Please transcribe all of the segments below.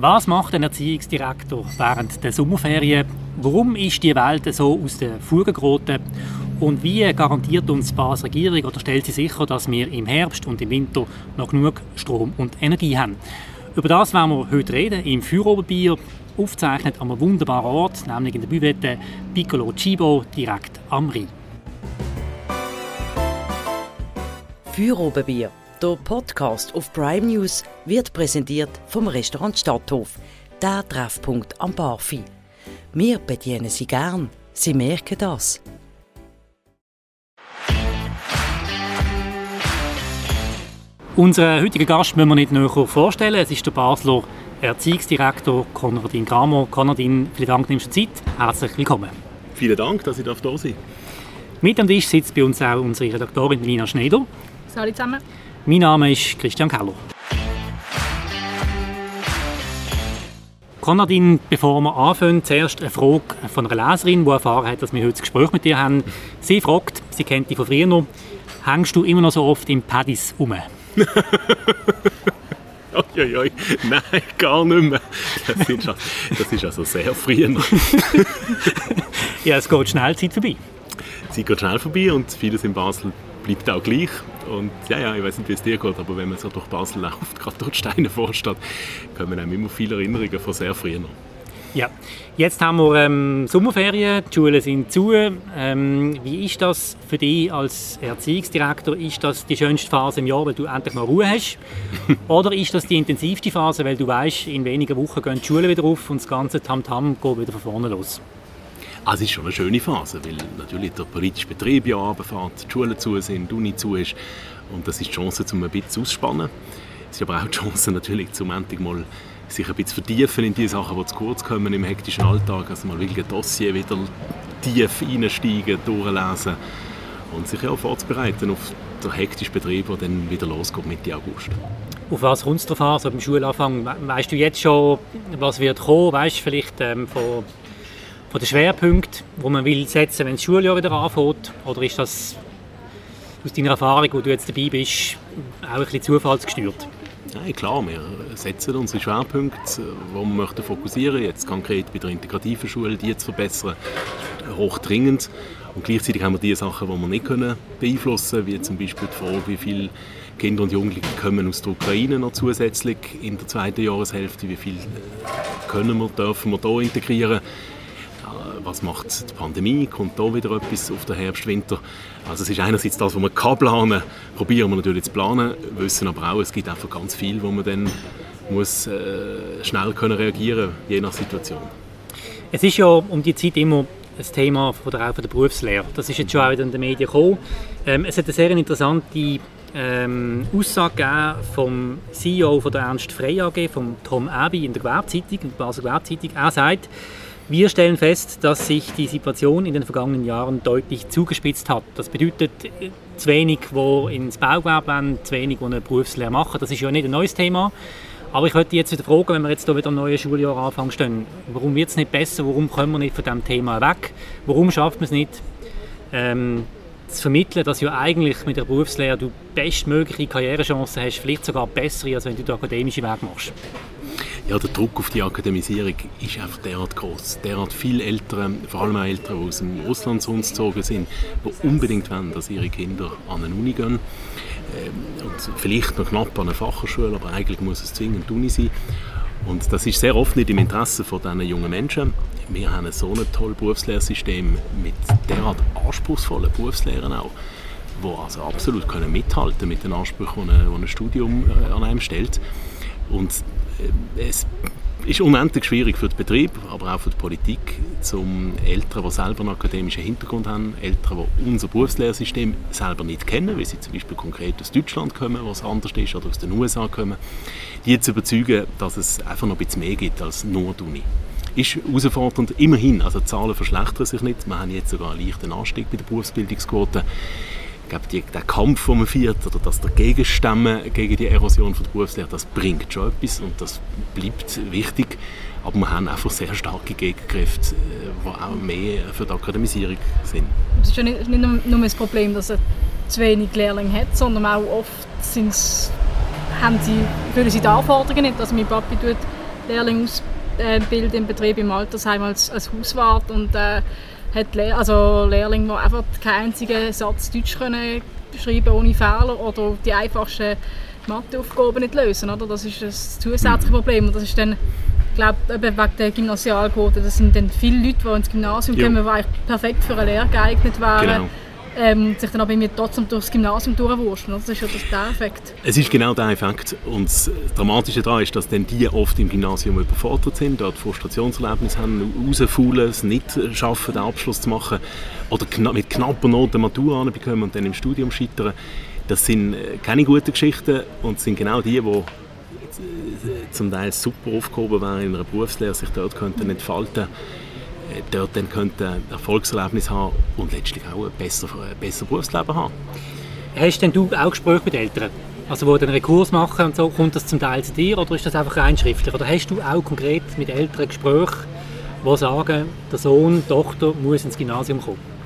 Was macht ein Erziehungsdirektor während der Sommerferien? Warum ist die Welt so aus der Fuge geraten? Und wie garantiert uns die Regierung oder stellt sie sicher, dass wir im Herbst und im Winter noch genug Strom und Energie haben? Über das werden wir heute reden im Feuerobenbier, aufgezeichnet an einem wunderbaren Ort, nämlich in der Büvette Piccolo Cibo, direkt am Rhein. Feuerobenbier der Podcast auf Prime News wird präsentiert vom Restaurant Stadthof, der Treffpunkt am Barfi. Wir bedienen Sie gern, Sie merken das. Unseren heutigen Gast müssen wir nicht näher vorstellen. Es ist der Basler Erziehungsdirektor Konradin Gramo. Konradin, vielen Dank, nimmst du Zeit. Herzlich willkommen. Vielen Dank, dass ich da sein darf. Mit am Tisch sitzt bei uns auch unsere Redaktorin Lina Schneider. Hallo zusammen. Mein Name ist Christian Keller. Konradin, bevor wir anfangen, zuerst eine Frage von einer Leserin, die erfahren hat, dass wir heute ein Gespräch mit dir haben. Sie fragt, sie kennt dich von früher noch, hängst du immer noch so oft im Padis um? Oi, Nein, gar nicht mehr. Das ist, das ist also sehr früh. ja, es geht schnell, die Zeit vorbei. Die Zeit geht schnell vorbei und vieles in Basel bleibt auch gleich. Und ja, ja, ich weiß nicht, wie es dir geht, aber wenn man so durch Basel läuft, gerade dort Steine vorsteht, kommen einem immer viele Erinnerungen von sehr früh noch. Ja, jetzt haben wir ähm, Sommerferien, die Schulen sind zu. Ähm, wie ist das für dich als Erziehungsdirektor? Ist das die schönste Phase im Jahr, weil du endlich mal Ruhe hast? Oder ist das die intensivste Phase, weil du weißt, in wenigen Wochen gehen die Schulen wieder auf und das ganze Tamtam -Tam geht wieder von vorne los? Also es ist schon eine schöne Phase, weil natürlich der politische Betrieb ja runterfährt, die Schulen zu sind, die Uni zu ist und das ist die Chance, um ein bisschen auszuspannen. Es ist aber auch die Chance natürlich, zum endlich mal sich ein bisschen vertiefen in die Sachen, die zu kurz kommen im hektischen Alltag, also mal wirklich ein Dossier wieder tief einsteigen, durchlesen und sich auch vorzubereiten auf den hektischen Betrieb, der dann wieder losgeht Mitte August. Auf was kommt es drauf an, so beim Schulanfang? Weißt du jetzt schon, was wird kommen? Weißt du vielleicht ähm, von von den Schwerpunkten, die man will setzen, wenn das Schuljahr wieder anfängt? Oder ist das aus deiner Erfahrung, wo du jetzt dabei bist, auch ein bisschen zufallsgesteuert? Nein, klar, wir setzen unsere Schwerpunkte, wo wir möchten fokussieren, jetzt konkret bei der integrativen Schule, die zu verbessern, hochdringend. Und gleichzeitig haben wir die Sachen, die wir nicht können beeinflussen können, wie zum Beispiel die Frage, wie viele Kinder und Jugendliche kommen aus der Ukraine noch zusätzlich in der zweiten Jahreshälfte, wie viel können wir, dürfen wir hier integrieren was macht die Pandemie, kommt da wieder etwas auf den Herbst, Winter. Also es ist einerseits das, was man kann planen, probieren wir natürlich zu planen, wissen aber auch, es gibt einfach ganz viel, wo man dann muss äh, schnell können reagieren, je nach Situation. Es ist ja um die Zeit immer ein Thema von der, von der Berufslehre. Das ist jetzt schon auch wieder in den Medien gekommen. Ähm, es hat eine sehr interessante ähm, Aussage vom CEO von der Ernst Frey AG, von Tom Abbey in der Gewerbzeitung, in der Basel Gewerbzeitung. Er sagt, wir stellen fest, dass sich die Situation in den vergangenen Jahren deutlich zugespitzt hat. Das bedeutet, zu wenig, die ins Baugewerbe wollen, zu wenig, die eine Berufslehre machen. Das ist ja nicht ein neues Thema. Aber ich möchte jetzt wieder fragen, wenn wir jetzt hier wieder ein neues Schuljahr anfangen, stehen, warum wird es nicht besser? Warum kommen wir nicht von diesem Thema weg? Warum schafft man es nicht, ähm, zu vermitteln, dass ja eigentlich mit der Berufslehre du bestmögliche Karrierechancen hast, vielleicht sogar bessere, als wenn du den akademischen Weg machst? Ja, der Druck auf die Akademisierung ist einfach derart groß. Derart viele Eltern, vor allem auch Eltern, die aus dem Ausland zu uns gezogen sind, die unbedingt wollen, dass ihre Kinder an eine Uni gehen. Ähm, und vielleicht noch knapp an eine Fachhochschule, aber eigentlich muss es zwingend Uni sein. Und das ist sehr oft nicht im Interesse von diesen jungen Menschen. Wir haben so ein tolles Berufslehrsystem mit derart anspruchsvollen Berufslehrern auch, die also absolut können mit den Ansprüchen, die ein, ein Studium äh, an einem stellt. Und es ist unendlich schwierig für den Betrieb, aber auch für die Politik, zum Eltern, die selber einen akademischen Hintergrund haben, Eltern, die unser Berufslehrsystem selber nicht kennen, weil sie zum Beispiel konkret aus Deutschland kommen, was anders ist, oder aus den USA kommen, die zu überzeugen, dass es einfach noch ein bisschen mehr gibt als nur die Uni. Ist herausfordernd, immerhin, also die Zahlen verschlechtern sich nicht, wir haben jetzt sogar einen leichten Anstieg bei der Berufsbildungsquote, glaube, die, der Kampf, den man führt, oder das Dagegenstemmen gegen die Erosion von der Berufslehre, das bringt schon etwas und das bleibt wichtig. Aber wir haben einfach sehr starke Gegenkräfte, die äh, auch mehr für die Akademisierung sind. Es ist ja nicht, nicht nur das Problem, dass er zu wenig Lehrlinge hat, sondern auch oft haben sie, fühlen sie die Anforderungen nicht. Also mein Papi tut Lehrling ausbilden im Betrieb im Altersheim als, als Hauswart und äh, hat Le also Lehrlinge, die einfach keinen einzigen Satz Deutsch können schreiben ohne Fehler oder die einfachsten Matheaufgaben nicht lösen. Oder? Das ist das zusätzliche Problem und das ist dann glaube, wegen der Gymnasialquote, das sind dann viele Leute, die ins Gymnasium kommen, die eigentlich perfekt für eine Lehre geeignet wären. Genau. Ähm, sich dann aber irgendwie trotzdem durchs Gymnasium durchwurschen. Das ist ja der Effekt. Es ist genau der Effekt. Und das Dramatische daran ist, dass dann die oft im Gymnasium überfordert sind, dort Frustrationserlebnisse haben, rausfaulen, es nicht schaffen, den Abschluss zu machen oder mit knapper Noten Matur bekommen und dann im Studium scheitern. Das sind äh, keine guten Geschichten und sind genau die, die zum Teil super aufgehoben wären in einer Berufslehre, sich dort könnten entfalten äh, dort dann könnten Erfolgserlebnis haben und letztlich auch ein besseres besser Berufsleben haben. Hast denn du auch Gespräche mit Eltern? Also wo dann einen Kurs machen und so, kommt das zum Teil zu dir oder ist das einfach rein schriftlich? Oder hast du auch konkret mit Eltern Gespräche, die sagen, der Sohn, die Tochter muss ins Gymnasium kommen?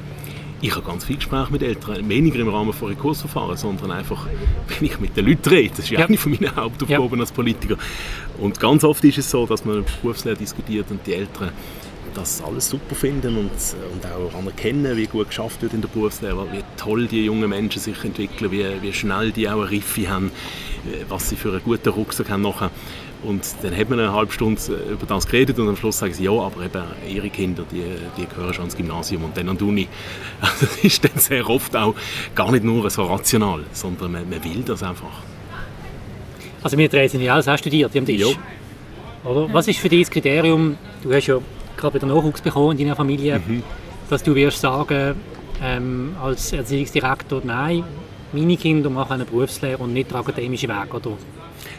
ich habe ganz viel Gespräche mit Eltern, weniger im Rahmen von Rekursverfahren, sondern einfach, wenn ich mit den Leuten rede. Das ist ja. eine von meinen Hauptaufgaben ja. als Politiker. Und ganz oft ist es so, dass man Berufslehre diskutiert und die Eltern das alles super finden und, und auch anerkennen, wie gut geschafft wird in der Berufslehre, wie toll die jungen Menschen sich entwickeln, wie, wie schnell die auch eine Riffe haben, was sie für einen guten Rucksack haben nachher. Und dann hat man eine halbe Stunde über das geredet und am Schluss sagen sie, ja, aber eben ihre Kinder, die, die gehören schon ins Gymnasium und dann an die Uni. Also das ist dann sehr oft auch gar nicht nur so rational, sondern man, man will das einfach. Also wir drei sind ja alles auch studiert am Tisch. Ja. Oder? Was ist für dich das Kriterium, du hast ja gerade wieder Nachwuchs bekommen in deiner Familie, mhm. dass du wirst sagen, ähm, als Erziehungsdirektor, nein, meine Kinder machen eine Berufslehre und nicht den akademischen Weg, oder?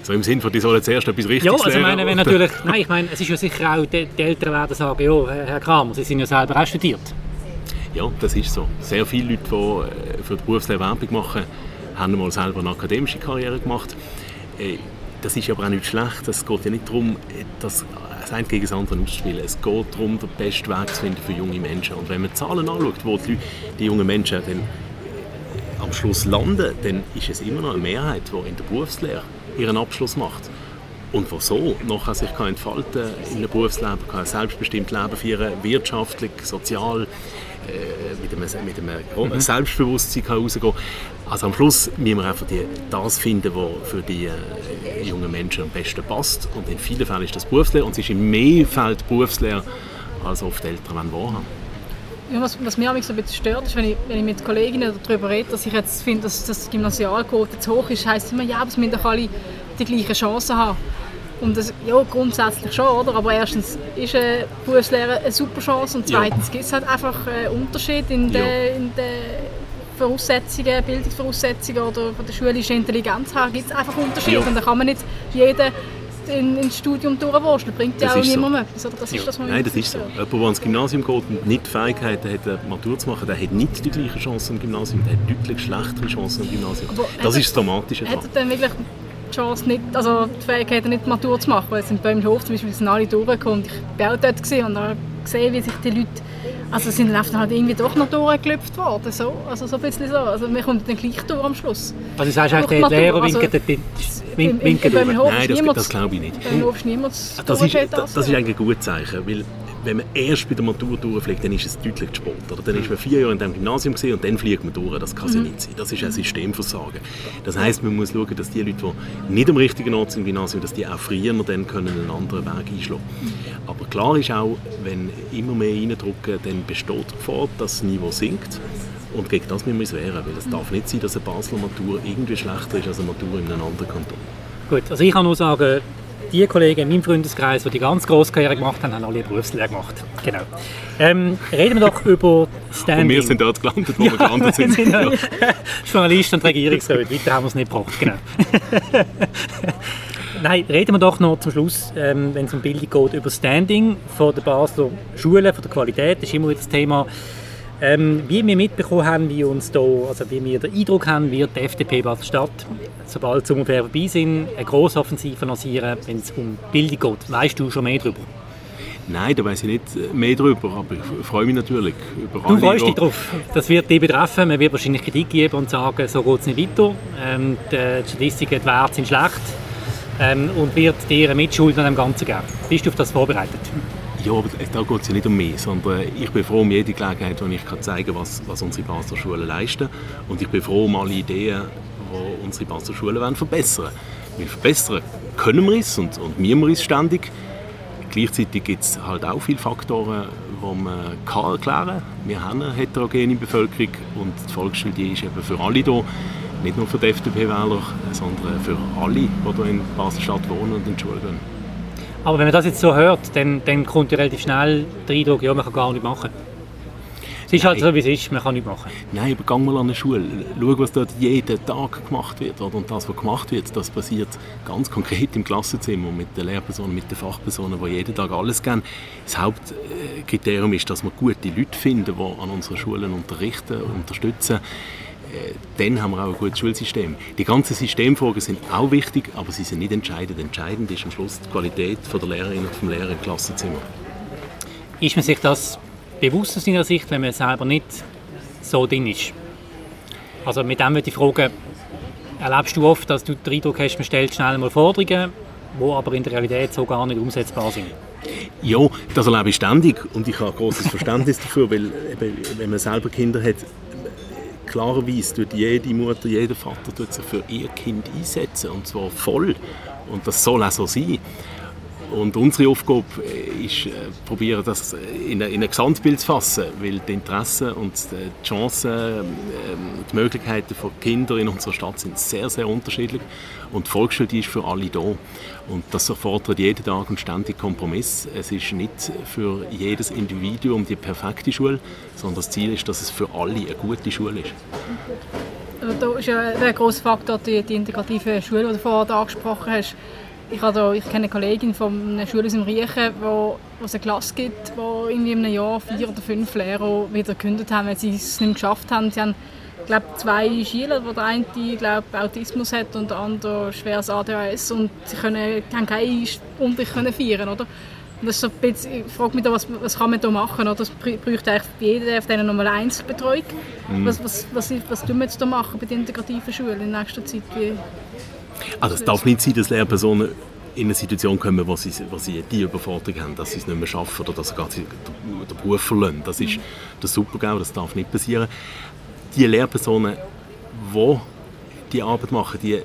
So im Sinn von, die sollen zuerst etwas Richtiges Ja, also meine, wenn natürlich, nein, ich meine, es ist ja sicher auch, die, die Eltern werden sagen, ja, Herr Kramer, Sie sind ja selber auch studiert. Ja, das ist so. Sehr viele Leute, die äh, für die Berufslehre Werbung machen, haben mal selber eine akademische Karriere gemacht. Äh, das ist aber auch nicht schlecht. Es geht ja nicht darum, das, das eine gegen das andere auszuspielen. Es geht darum, den besten Weg zu finden für junge Menschen. Und wenn man Zahlen anschaut, wo die, die jungen Menschen dann äh, am Schluss landen, dann ist es immer noch eine Mehrheit, die in der Berufslehre ihren Abschluss macht. Und wo so nachher sich kann entfalten in einem Berufsleben, kann ein selbstbestimmtes Leben führen, wirtschaftlich, sozial, mit einem, mit einem mhm. Selbstbewusstsein kann rausgehen Also am Schluss müssen wir einfach die, das finden, was für die äh, jungen Menschen am besten passt. Und in vielen Fällen ist das Berufslehre und es ist in mehr Fällen Berufslehre, als oft Eltern wahrhaben ja, was, was mich so ein bisschen stört, ist, wenn ich, wenn ich mit Kolleginnen darüber rede, dass ich jetzt finde, dass das Gymnasialquote zu hoch ist, heisst immer, ja, aber es müssen doch alle die gleichen Chancen haben. Und das, ja, grundsätzlich schon, oder? Aber erstens ist eine Berufslehre eine super Chance und zweitens ja. gibt es halt einfach einen Unterschied in den, ja. in den Voraussetzungen, Bildungsvoraussetzungen oder von der schulischen Intelligenz her gibt es einfach Unterschiede. Ja. Und da kann man nicht jeden in, ins Studium durchwurschteln. Bringt ja auch niemandem so. etwas. das ist das, Nein, das ist so. Jemand, der ins Gymnasium geht und nicht die Fähigkeiten hat, eine Matur zu machen, der hat nicht die gleiche Chance im Gymnasium, der hat deutlich schlechtere Chancen im Gymnasium. Aber das ist das Dramatische. Hat er dann wirklich die Chance, nicht, also die Fähigkeit, nicht Matur zu machen? Weil es in Böhmhof zum Beispiel sind alle durchgekommen. Ich war auch dort und habe gesehen, wie sich die Leute also sind dann halt irgendwie doch noch durchgelüpft worden, so. Also so ein bisschen so. Also wir kommen dann gleich durch am Schluss. Also sagst du eigentlich, die Lehrer winken also, Wink, winken Nein, das, das glaube ich nicht. Das ist, das ist eigentlich ein gutes Zeichen, weil wenn man erst bei der Matur durchfliegt, dann ist es deutlich zu spät. Oder? Dann ist man vier Jahre in dem Gymnasium gesehen und dann fliegt man durch. Das kann mhm. nicht sein. Das ist ein Systemversagen. Das heisst, man muss schauen, dass die Leute, die nicht am richtigen Ort sind im Gymnasium, dass die auch früher dann können einen anderen Weg einschlagen können. Aber klar ist auch, wenn immer mehr reindrücken, dann besteht die Gefahr, dass das Niveau sinkt. Und gegen das müssen wir uns wehren, weil es darf nicht sein, dass eine Basler Matur irgendwie schlechter ist als eine Matur in einem anderen Kanton. Gut, also ich kann nur sagen, die Kollegen in meinem Freundeskreis, die die ganz grosse Karriere gemacht haben, haben alle eine Berufslehre gemacht. Genau. Ähm, reden wir doch über Standing. Und wir sind dort gelandet, wo ja, wir gelandet sind. sind ja. Journalist und Regierungsrat, weiter haben wir es nicht gebracht. Genau. Nein, reden wir doch noch zum Schluss, ähm, wenn es um Bildung geht, über Standing von der Basler Schulen, von der Qualität. Das ist immer wieder das Thema. Ähm, wie wir mitbekommen haben, wie, uns da, also wie wir den Eindruck haben, wird die FDP Basel-Stadt, sobald die Sommerferien vorbei sind, eine Grossoffensive lancieren, wenn es um Bildung geht. Weißt du schon mehr darüber? Nein, da weiß ich nicht mehr darüber, aber ich freue mich natürlich über Du freust dich darauf. Das wird dich betreffen. Man wird wahrscheinlich Kritik geben und sagen, so geht es nicht weiter. Ähm, die Statistiken, die Werte sind schlecht. ähm, und wird dir eine Mitschuld an dem Ganzen geben. Bist du auf das vorbereitet? Ja, aber da geht es ja nicht um mich, sondern ich bin froh um jede Gelegenheit, wo ich zeigen kann, was, was unsere Basler Schulen leisten. Und ich bin froh um alle Ideen, die unsere Basler Schulen verbessern wollen. verbessern können wir es und, und müssen wir es ständig. Gleichzeitig gibt es halt auch viele Faktoren, die man kann erklären kann. Wir haben eine heterogene Bevölkerung und die Volksschule die ist eben für alle da. Nicht nur für die FDP-Wähler, sondern für alle, die hier in Basel-Stadt wohnen und in die Schule gehen. Aber wenn man das jetzt so hört, dann, dann kommt ja relativ schnell der Eindruck, ja, man kann gar nichts machen. Es ist halt so, wie es ist, man kann nichts machen. Nein, aber geh mal an eine Schule, schau, was dort jeden Tag gemacht wird. Und das, was gemacht wird, das passiert ganz konkret im Klassenzimmer mit den Lehrpersonen, mit den Fachpersonen, die jeden Tag alles geben. Das Hauptkriterium ist, dass wir gute Leute finden, die an unseren Schulen unterrichten, unterstützen. Äh, dann haben wir auch ein gutes Schulsystem. Die ganzen Systemfragen sind auch wichtig, aber sie sind nicht entscheidend. Entscheidend ist am Schluss die Qualität von der Lehrerin und vom Lehrer im Klassenzimmer. Ist man sich das bewusst aus deiner Sicht, wenn man selber nicht so drin ist? Also mit dem würde ich fragen, erlebst du oft, dass du den Eindruck hast, man stellt schnell mal Forderungen, die aber in der Realität so gar nicht umsetzbar sind? Ja, das erlebe ich ständig und ich habe großes Verständnis dafür, weil eben, wenn man selber Kinder hat, klarerweise tut jede Mutter, jeder Vater tut sich für ihr Kind einsetzen und zwar voll und das soll auch so sein. Und unsere Aufgabe ist, äh, probieren, das in ein, Gesamtbild zu fassen, weil die Interessen und die Chancen, ähm, die Möglichkeiten von Kindern in unserer Stadt sind sehr, sehr unterschiedlich. Und die Volksschule die ist für alle da. Und das erfordert jeden Tag einen ständigen Kompromiss. Es ist nicht für jedes Individuum die perfekte Schule, sondern das Ziel ist, dass es für alle eine gute Schule ist. Also da ist ja ein grosser Faktor die, die integrative Schule, die du vorhin angesprochen hast. Ich, da, ich kenne eine Kollegin von einer Schule aus dem Riechen, wo, wo es eine Klasse gibt, irgendwie in einem Jahr vier oder fünf Lehrer wieder gekündigt haben, weil sie es nicht geschafft haben. Sie haben glaube zwei Schüler, wo der eine glaub, Autismus hat und der andere schweres ADHS und sie können, haben keinen Unterricht können feiern, oder? Und das ist so ein bisschen, ich frage mich da, was, was kann man da machen? Oder? Das bräuchte eigentlich jeder auf denen nochmal Einzelbetreuung. Mhm. Was, was, was, was tun wir jetzt da machen bei den integrativen Schulen in nächster Zeit? Wie, also es darf nicht sein, dass Lehrpersonen in eine Situation kommen, wo sie, wo sie die Überforderung haben, dass sie es nicht mehr schaffen oder dass sie gar den, Beruf verlassen. Das ist das Supergau, das darf nicht passieren. Die Lehrpersonen, die die Arbeit machen, die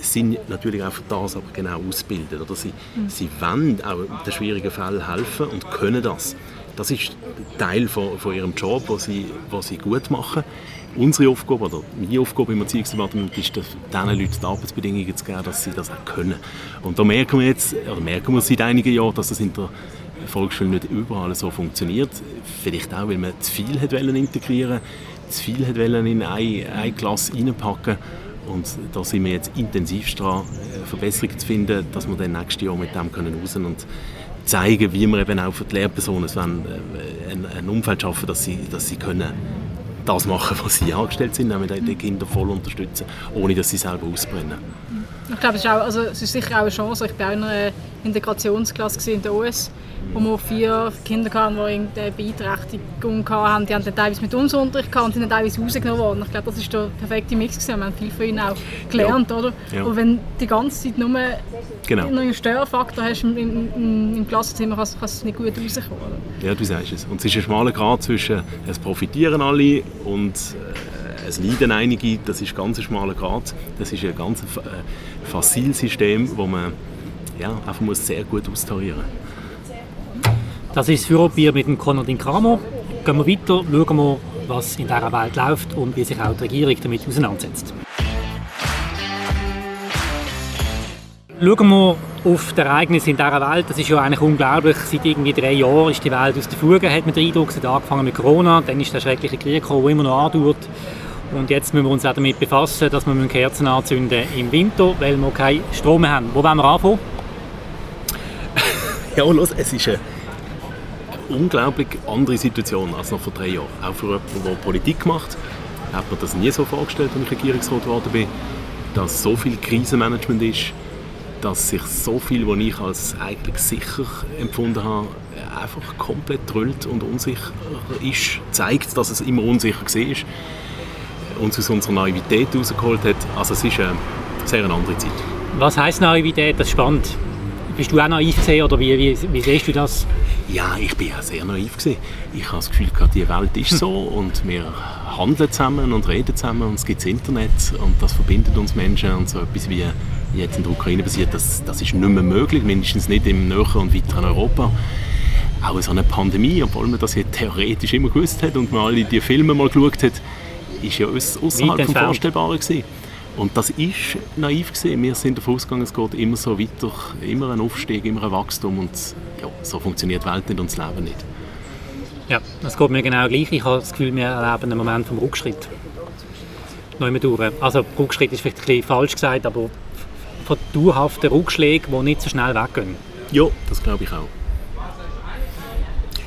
sind natürlich auch für das aber genau ausgebildet. Oder sie, mhm. sie wollen auch in den schwierigen Fällen helfen und können das. Das ist Teil von, von ihrem Job, was sie, was sie gut machen unsere Aufgabe oder meine Aufgabe im Erziehungsdepartement ist, diesen Leuten die Arbeitsbedingungen zu geben, dass sie das auch können. Und da merken wir jetzt, oder merken wir seit einigen Jahren, dass das in der Volksschule nicht überall so funktioniert. Vielleicht auch, weil man zu viel hat integrieren zu viel hat in eine, eine Klasse reinpacken und da sind wir jetzt intensiv dran, äh, Verbesserungen zu finden, dass wir dann nächstes Jahr mit dem können raus und zeigen, wie wir eben auch für die Lehrpersonen äh, ein, ein Umfeld schaffen, dass sie, dass sie können das machen, was sie angestellt sind, nämlich die Kinder voll unterstützen, ohne dass sie selber ausbrennen. Ich glaube, es ist, auch, also, es ist sicher auch eine Chance. Ich war auch in einer Integrationsklasse in der US, wo wir vier Kinder hatten, die irgendeine Beeinträchtigung hatten. Die haben dann teilweise mit uns Unterricht gehabt und sind dann teilweise rausgenommen worden. Ich glaube, das ist der perfekte Mix. Gewesen. Wir haben viel von ihnen auch gelernt. Ja. Oder? Ja. Und wenn die ganze Zeit nur genau. einen Störfaktor hast im, im, im Klassenzimmer, kannst, du es nicht gut rauskommen. Ja, du sagst es. Und es ist ein schmaler Grad zwischen es profitieren alle und äh, es leiden einige. Das ist ganz schmaler Grad. Das ist ein ganz äh, Fossilsystem, wo man ja, einfach muss sehr gut austarieren muss. Das ist das Führerbier mit dem Konradin Kramer. Gehen wir weiter, schauen wir, was in dieser Welt läuft und wie sich auch die Regierung damit auseinandersetzt. Schauen wir auf die Ereignisse in dieser Welt. Das ist ja eigentlich unglaublich. Seit irgendwie drei Jahren ist die Welt aus der Fuge, hat man den Eindruck. Es hat angefangen mit Corona, dann ist der schreckliche Krieg gekommen, der immer noch andauert. Und jetzt müssen wir uns auch damit befassen, dass wir Kerzen anzünden im Winter, weil wir keinen Strom haben. Wo wollen wir anfangen? ja, los, es ist eine unglaublich andere Situation als noch vor drei Jahren. Auch für jemanden, der Politik macht, hat man das nie so vorgestellt, als ich Regierungsrat geworden bin, dass so viel Krisenmanagement ist, dass sich so viel, was ich als eigentlich sicher empfunden habe, einfach komplett drüllt und unsicher ist, zeigt, dass es immer unsicher war uns aus unserer Naivität rausgeholt hat. Also es ist eine sehr eine andere Zeit. Was heisst Naivität? Das ist spannend. Bist du auch naiv gesehen oder wie, wie, wie siehst du das? Ja, ich bin ja sehr naiv gewesen. Ich habe das Gefühl, die Welt ist so und wir handeln zusammen und reden zusammen und es gibt das Internet und das verbindet uns Menschen und so etwas wie jetzt in der Ukraine passiert, das, das ist nicht mehr möglich, mindestens nicht im näheren und weiteren Europa. Auch so eine Pandemie, obwohl man das ja theoretisch immer gewusst hat und man alle die Filme mal geschaut hat, ist ja außerhalb vom Vorstellbaren gewesen. Und das ist naiv gewesen. Wir sind davon ausgegangen, es geht immer so weiter, immer ein Aufstieg, immer ein Wachstum und ja, so funktioniert die Welt nicht und das Leben nicht. Ja, das geht mir genau gleich. Ich habe das Gefühl, wir erleben einen Moment vom Rückschritt. Neu durch. Also Rückschritt ist vielleicht ein bisschen falsch gesagt, aber von dauerhaften Rückschlägen, die nicht so schnell weggehen. Ja, das glaube ich auch.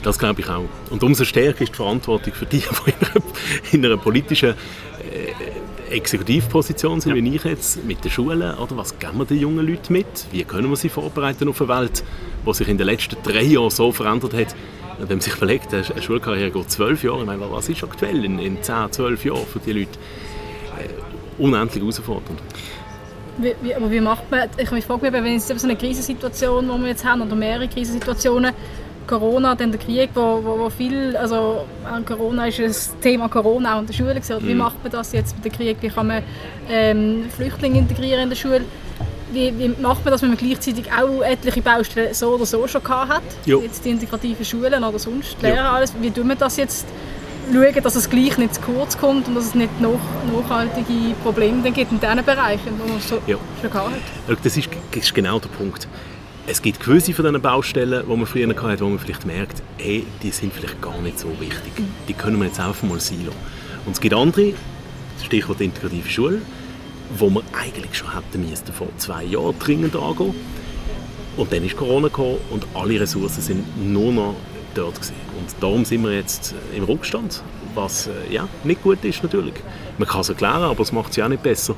Das glaube ich auch. Und umso stärker ist die Verantwortung für die, die in einer, in einer politischen äh, Exekutivposition sind, ja. wie ich jetzt, mit den Schulen. Oder was geben wir den jungen Leuten mit? Wie können wir sie vorbereiten auf eine Welt, die sich in den letzten drei Jahren so verändert hat? Wenn man sich überlegt, eine Schulkarriere geht zwölf Jahre, ich meine, was ist aktuell in, in 10, 12 Jahren für die Leute? Äh, unendlich herausfordernd. Wie, wie, aber wie macht man, ich frage mich, wenn es so eine Krisensituation, die wir jetzt haben, oder mehrere Krisensituationen, Corona, dann der Krieg, wo, wo, wo viel, also Corona ist das Thema Corona auch in der Schule gewesen. Wie mhm. macht man das jetzt mit dem Krieg? Wie kann man ähm, Flüchtlinge integrieren in der Schule? Wie, wie, macht man das, wenn man gleichzeitig auch etliche Baustellen so oder so schon gehabt hat? Jo. Jetzt die integrativen Schulen oder sonst Lehrer, alles. Wie tun wir das jetzt schauen, dass es gleich nicht zu kurz kommt und dass es nicht noch nachhaltige Probleme dann gibt in diesen Bereichen, die man so ja. schon gehabt hat. Das ist, das ist genau der Punkt. Es gibt gewisse von diesen Baustellen, die man früher hatte, wo man vielleicht merkt, hey, die sind vielleicht gar nicht so wichtig. Die können wir jetzt einfach mal sein. Und es gibt andere, Stichwort integrative Schule, wo wir eigentlich schon hätten müssen, vor zwei Jahren dringend angehen. Und dann ist Corona gekommen und alle Ressourcen sind nur noch dort gewesen. Und darum sind wir jetzt im Rückstand, was äh, ja, nicht gut ist natürlich. Man kann es erklären, aber es macht es ja auch nicht besser.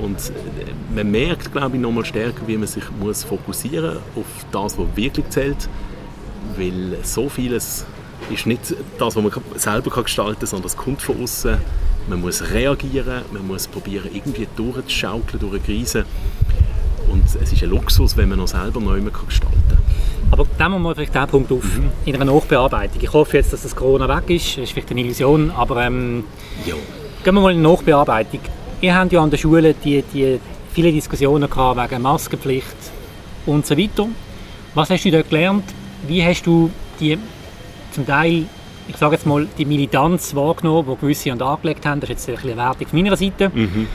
Und äh, man merkt, glaube ich, noch mal stärker, wie man sich muss fokussieren auf das, was wirklich zählt, weil so vieles ist nicht das, was man selber gestalten kann, sondern es kommt von außen. Man muss reagieren, man muss probieren, irgendwie durchzuschaukeln durch eine Krise. Und es ist ein Luxus, wenn man noch selber neu gestalten kann. Aber nehmen wir mal vielleicht diesen Punkt auf, mhm. in einer Nachbearbeitung. Ich hoffe jetzt, dass das Corona weg ist, das ist vielleicht eine Illusion, aber ähm, gehen wir mal in die Nachbearbeitung. Ihr habt ja an der Schule die, die viele Diskussionen gehabt wegen Maskenpflicht und so weiter. Was hast du dort gelernt? Wie hast du die zum Teil, ich sage jetzt mal, die Militanz wahrgenommen, die gewisse an angelegt haben? Das ist jetzt ein eine Wertung von meiner Seite. Mhm.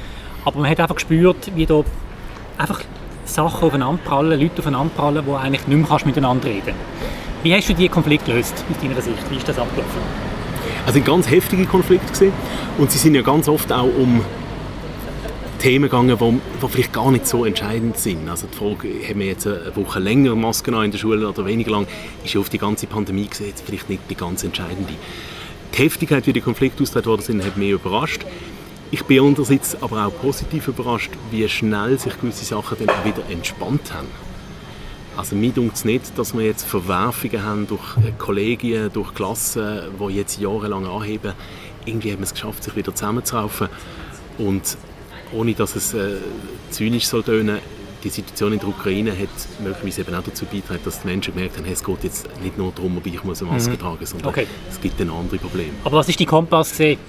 Aber man hat einfach gespürt, wie da einfach Sachen aufeinander prallen, Leute aufeinander prallen, die eigentlich nicht mehr miteinander reden kannst. Wie hast du diesen Konflikt gelöst, aus deiner Sicht? Wie ist das abgelaufen? Also ein ganz heftige Konflikte gesehen und sie sind ja ganz oft auch um Themen gegangen, die, vielleicht gar nicht so entscheidend sind. Also die Frage, haben wir jetzt eine Woche länger Masken in der Schule oder weniger lang, ist ja auf die ganze Pandemie gesehen vielleicht nicht die ganz entscheidende. Die Heftigkeit, wie die Konflikte ausgetragen worden sind, hat mich überrascht. Ich bin andererseits aber auch positiv überrascht, wie schnell sich gewisse Sachen dann auch wieder entspannt haben. Also mir denkt es nicht, dass wir jetzt Verwerfungen haben durch Kollegien, durch Klassen, die jetzt jahrelang anheben. Irgendwie haben wir es geschafft, sich wieder zusammenzuraufen. Und ohne dass es äh, zynisch soll tönen, die Situation in der Ukraine hat möglicherweise eben auch dazu beigetragen, dass die Menschen gemerkt haben, hey, es geht jetzt nicht nur darum, ob ich muss eine Maske mhm. tragen muss, sondern okay. es gibt dann andere Probleme. Aber was ist die Kompass gesehen?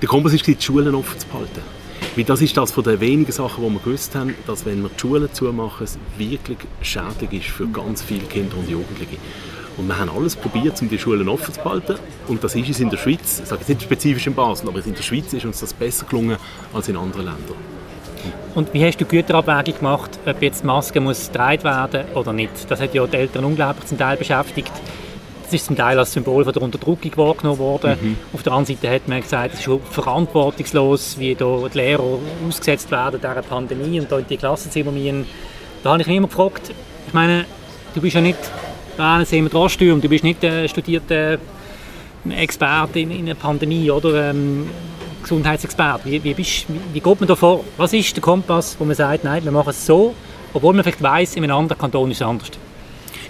Der Kompass ist, die Schulen offen zu behalten. Weil das ist das von den wenigen Sachen, die wir gewusst haben, dass wenn wir die Schulen zumachen, es wirklich schädlich ist für ganz viele Kinder und Jugendliche. Und wir haben alles probiert, um die Schulen offen zu behalten. Und das ist es in der Schweiz, ich sage jetzt nicht spezifisch in Basel, aber in der Schweiz ist uns das besser gelungen als in anderen Ländern. Und wie hast du Güterabwägung gemacht, ob jetzt die Maske muss getragen werden oder nicht? Das hat ja die Eltern unglaublich zum Teil beschäftigt. Das ist zum Teil als Symbol von der Unterdrückung wahrgenommen worden. Mhm. Auf der anderen Seite hat man gesagt, es ist verantwortungslos, wie da die Lehrer ausgesetzt werden dieser Pandemie und da in die Klassenzimmer. Da habe ich mich immer gefragt, ich meine, du bist ja nicht da sehen wir dran Du bist nicht äh, studierter Experte in, in einer Pandemie oder ähm, Gesundheitsexperte. Wie, wie, bist, wie, wie geht man da vor? Was ist der Kompass, wo man sagt, nein, wir machen es so, obwohl man vielleicht weiss, in einem anderen Kanton ist es anders?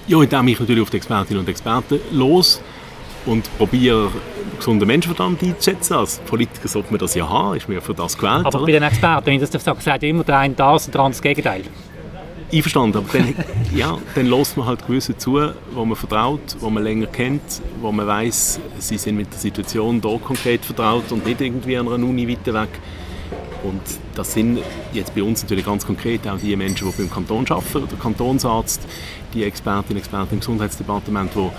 Ja, indem ich natürlich auf die Expertinnen und Experten los und probiere gesunden Menschenverstand einzuschätzen. Als Politiker sollte man das ja haben, ist mir für das gewählt. Aber bei den Experten, wenn ich das sage, sagt immer der eine das und der andere das Gegenteil. Einverstanden, aber dann, ja, dann lässt man halt gewisse zu, wo man vertraut, wo man länger kennt, wo man weiß, sie sind mit der Situation da konkret vertraut und nicht irgendwie an einer Uni weiter weg. Und das sind jetzt bei uns natürlich ganz konkret auch die Menschen, die beim Kanton arbeiten, der Kantonsarzt, die Expertinnen und Experten im Gesundheitsdepartement, die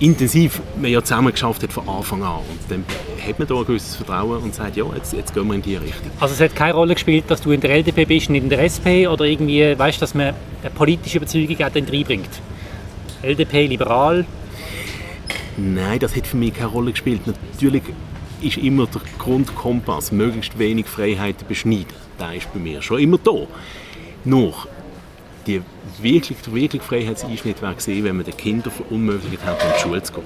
intensiv man ja zusammen geschafft hat von Anfang an. Und dann hat man da ein gewisses Vertrauen und sagt, ja, jetzt, jetzt gehen wir in die Richtung. Also es hat keine Rolle gespielt, dass du in der LDP bist, nicht in der SP oder irgendwie, weißt dass man eine politische Überzeugung auch dann reinbringt? LDP, liberal? Nein, das hat für mich keine Rolle gespielt. Natürlich ist immer der Grundkompass, möglichst wenig Freiheiten beschneiden. Der ist bei mir schon immer da. Nur, die wirklich, wirklich Freiheitseinschnitt wäre gesehen, wenn man den Kindern verunmöglicht hat, in die Schule zu gehen.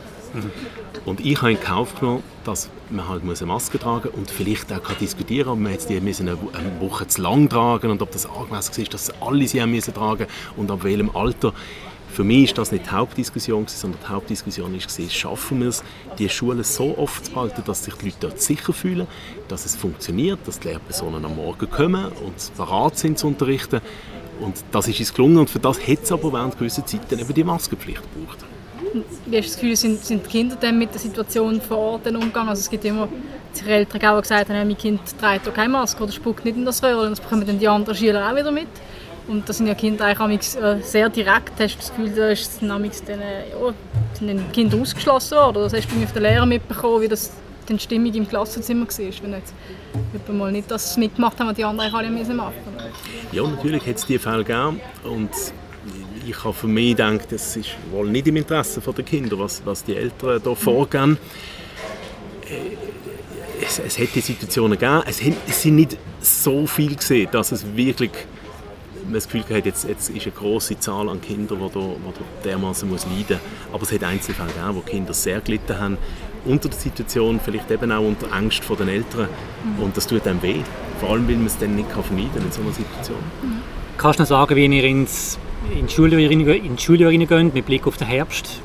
Und ich habe in Kauf genommen, dass man halt eine Maske tragen muss und vielleicht auch diskutieren kann, ob man jetzt die eine Woche zu lang tragen und ob das angemessen ist, dass alle sie müssen tragen und ab welchem Alter. Für mich ist das nicht die Hauptdiskussion, sondern die Hauptdiskussion war, schaffen wir es, die Schulen so oft zu behalten, dass sich die Leute dort sicher fühlen, dass es funktioniert, dass die Lehrpersonen am Morgen kommen und bereit sind zu unterrichten. Und das ist uns gelungen und für das hat es aber während gewisser Zeit dann eben die Maskenpflicht gebraucht. Wie hast du das Gefühl, sind, sind die Kinder dann mit der Situation vor Ort umgegangen? Also es gibt immer die Eltern auch gesagt, haben, mein Kind trägt auch keine Maske oder spuckt nicht in das Röhrchen. Das bekommen dann die anderen Schüler auch wieder mit. Und da sind ja Kinder eigentlich äh, sehr direkt. Hast du das Gefühl, da ist dann, ja, sind dann Kinder ausgeschlossen worden? Oder das hast du auf den Lehrer mitbekommen, wie das die Stimmung im Klassenzimmer war? Wenn jetzt mal nicht das mitgemacht haben, was die anderen alle machen müssen. Ja, natürlich hat es diese Fälle gegeben. Und ich habe für mich gedacht, es ist wohl nicht im Interesse der Kinder, was, was die Eltern hier vorgehen. Äh, es, es hat die Situationen gegeben. Es, es sind nicht so viel gesehen, dass es wirklich man das Gefühl hat, jetzt, jetzt ist eine große Zahl an Kindern, die, die dermaßen muss leiden muss. Aber es hat Einzelfälle gegeben, wo Kinder sehr gelitten haben unter der Situation, vielleicht eben auch unter Angst vor den Eltern. Mhm. Und das tut einem weh. Vor allem, weil man es dann nicht vermeiden kann in so einer Situation. Mhm. Kannst du noch sagen, wie ihr ins, in die Schuljahr hineingeht, mit Blick auf den Herbst?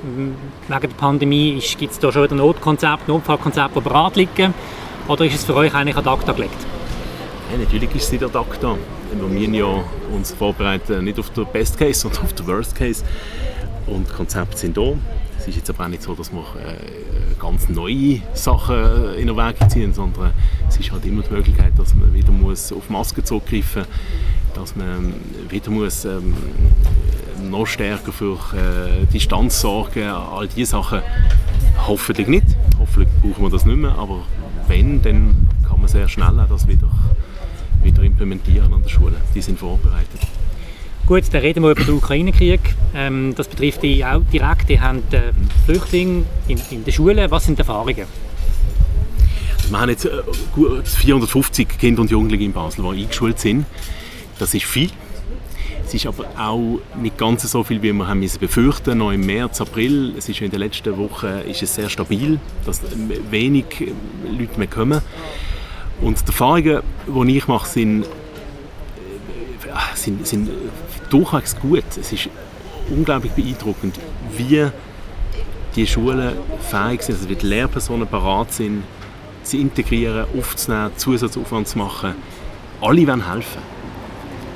Wegen der Pandemie gibt es da schon wieder Notkonzept, Notfallkonzept, die bereit liegen? Oder ist es für euch eigentlich ad acta gelegt? Ja, natürlich ist es nicht ad acta. Wir müssen ja uns vorbereiten, nicht auf den Best Case, sondern auf den Worst Case. Und die Konzepte sind da. Es ist jetzt aber auch nicht so, dass wir äh, ganz neue Sachen in Erwägung ziehen, sondern es ist halt immer die Möglichkeit, dass man wieder muss auf Masken zurückgreifen muss, dass man wieder muss, ähm, noch stärker für äh, Distanz sorgen all diese Sachen. Hoffentlich nicht, hoffentlich brauchen wir das nicht mehr, aber wenn, dann kann man sehr schnell auch das wieder, wieder implementieren an der Schule. Die sind vorbereitet. Gut, dann reden wir über den Ukraine-Krieg. Ähm, das betrifft die auch direkt. Die haben äh, Flüchtlinge in, in der Schule. Was sind die Erfahrungen? Wir haben jetzt äh, 450 Kinder und Jugendliche in Basel, die eingeschult sind. Das ist viel. Es ist aber auch nicht ganz so viel, wie wir haben befürchten noch im März, April. Es ist in den letzten Wochen ist es sehr stabil, dass wenig Leute mehr kommen. Und die Erfahrungen, die ich mache, sind, äh, sind, sind durchwegs gut. Es ist unglaublich beeindruckend, wie die Schulen fähig sind, also wie die Lehrpersonen bereit sind, sie integrieren, aufzunehmen, Zusatzaufwand zu machen. Alle wollen helfen.